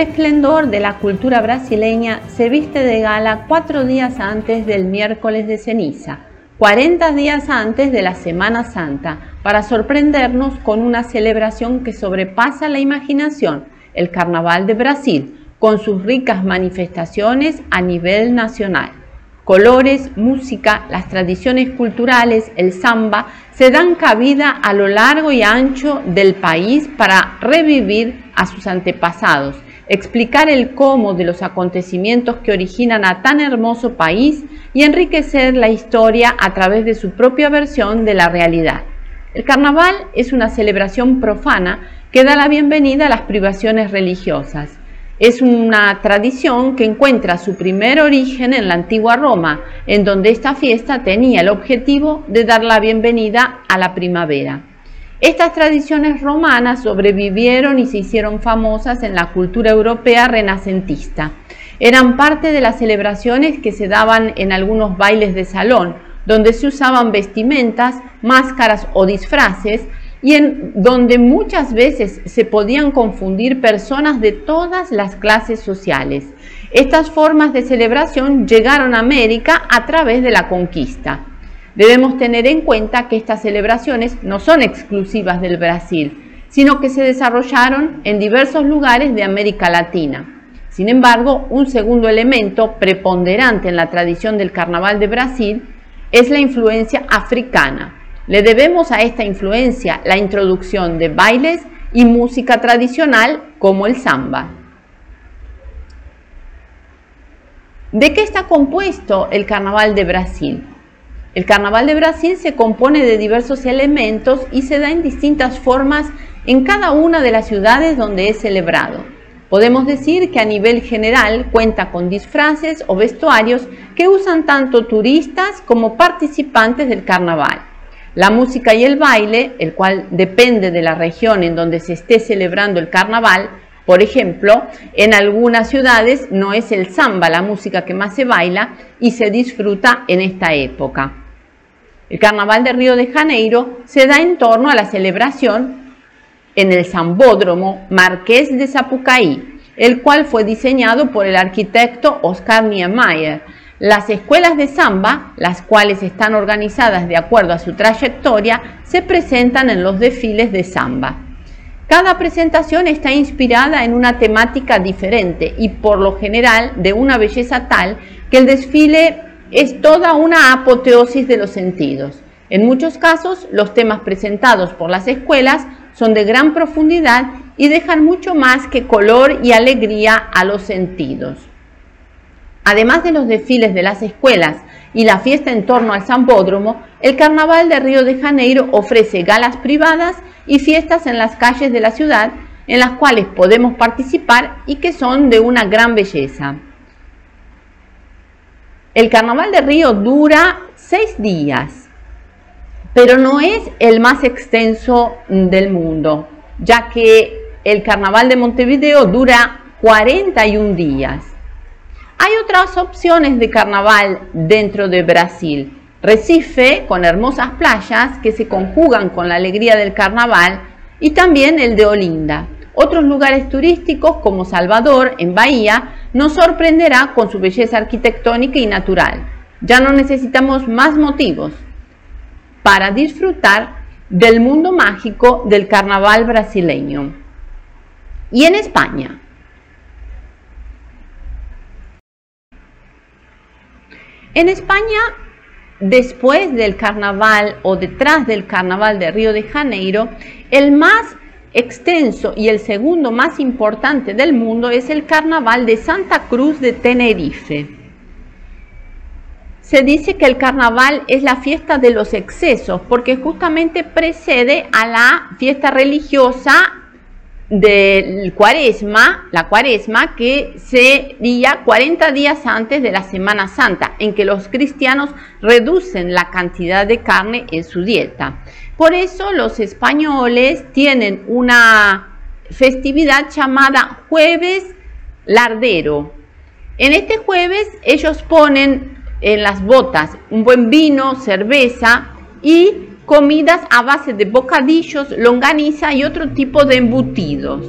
Esplendor de la cultura brasileña se viste de gala cuatro días antes del miércoles de ceniza, 40 días antes de la Semana Santa, para sorprendernos con una celebración que sobrepasa la imaginación, el Carnaval de Brasil, con sus ricas manifestaciones a nivel nacional. Colores, música, las tradiciones culturales, el samba, se dan cabida a lo largo y ancho del país para revivir a sus antepasados explicar el cómo de los acontecimientos que originan a tan hermoso país y enriquecer la historia a través de su propia versión de la realidad. El carnaval es una celebración profana que da la bienvenida a las privaciones religiosas. Es una tradición que encuentra su primer origen en la antigua Roma, en donde esta fiesta tenía el objetivo de dar la bienvenida a la primavera. Estas tradiciones romanas sobrevivieron y se hicieron famosas en la cultura europea renacentista. Eran parte de las celebraciones que se daban en algunos bailes de salón, donde se usaban vestimentas, máscaras o disfraces y en donde muchas veces se podían confundir personas de todas las clases sociales. Estas formas de celebración llegaron a América a través de la conquista. Debemos tener en cuenta que estas celebraciones no son exclusivas del Brasil, sino que se desarrollaron en diversos lugares de América Latina. Sin embargo, un segundo elemento preponderante en la tradición del carnaval de Brasil es la influencia africana. Le debemos a esta influencia la introducción de bailes y música tradicional como el samba. ¿De qué está compuesto el carnaval de Brasil? El Carnaval de Brasil se compone de diversos elementos y se da en distintas formas en cada una de las ciudades donde es celebrado. Podemos decir que a nivel general cuenta con disfraces o vestuarios que usan tanto turistas como participantes del carnaval. La música y el baile, el cual depende de la región en donde se esté celebrando el carnaval, por ejemplo, en algunas ciudades no es el samba la música que más se baila y se disfruta en esta época. El Carnaval de Río de Janeiro se da en torno a la celebración en el Zambódromo Marqués de Sapucaí, el cual fue diseñado por el arquitecto Oscar Niemeyer. Las escuelas de samba, las cuales están organizadas de acuerdo a su trayectoria, se presentan en los desfiles de samba. Cada presentación está inspirada en una temática diferente y por lo general de una belleza tal que el desfile es toda una apoteosis de los sentidos. En muchos casos, los temas presentados por las escuelas son de gran profundidad y dejan mucho más que color y alegría a los sentidos. Además de los desfiles de las escuelas y la fiesta en torno al Zambódromo, el Carnaval de Río de Janeiro ofrece galas privadas y fiestas en las calles de la ciudad en las cuales podemos participar y que son de una gran belleza. El carnaval de Río dura seis días, pero no es el más extenso del mundo, ya que el carnaval de Montevideo dura 41 días. Hay otras opciones de carnaval dentro de Brasil. Recife, con hermosas playas que se conjugan con la alegría del carnaval, y también el de Olinda. Otros lugares turísticos como Salvador, en Bahía, nos sorprenderá con su belleza arquitectónica y natural. Ya no necesitamos más motivos para disfrutar del mundo mágico del carnaval brasileño. Y en España. En España, después del carnaval o detrás del carnaval de Río de Janeiro, el más extenso y el segundo más importante del mundo es el Carnaval de Santa Cruz de Tenerife. Se dice que el carnaval es la fiesta de los excesos porque justamente precede a la fiesta religiosa del cuaresma, la cuaresma que sería 40 días antes de la Semana Santa, en que los cristianos reducen la cantidad de carne en su dieta. Por eso los españoles tienen una festividad llamada jueves lardero. En este jueves ellos ponen en las botas un buen vino, cerveza y comidas a base de bocadillos, longaniza y otro tipo de embutidos.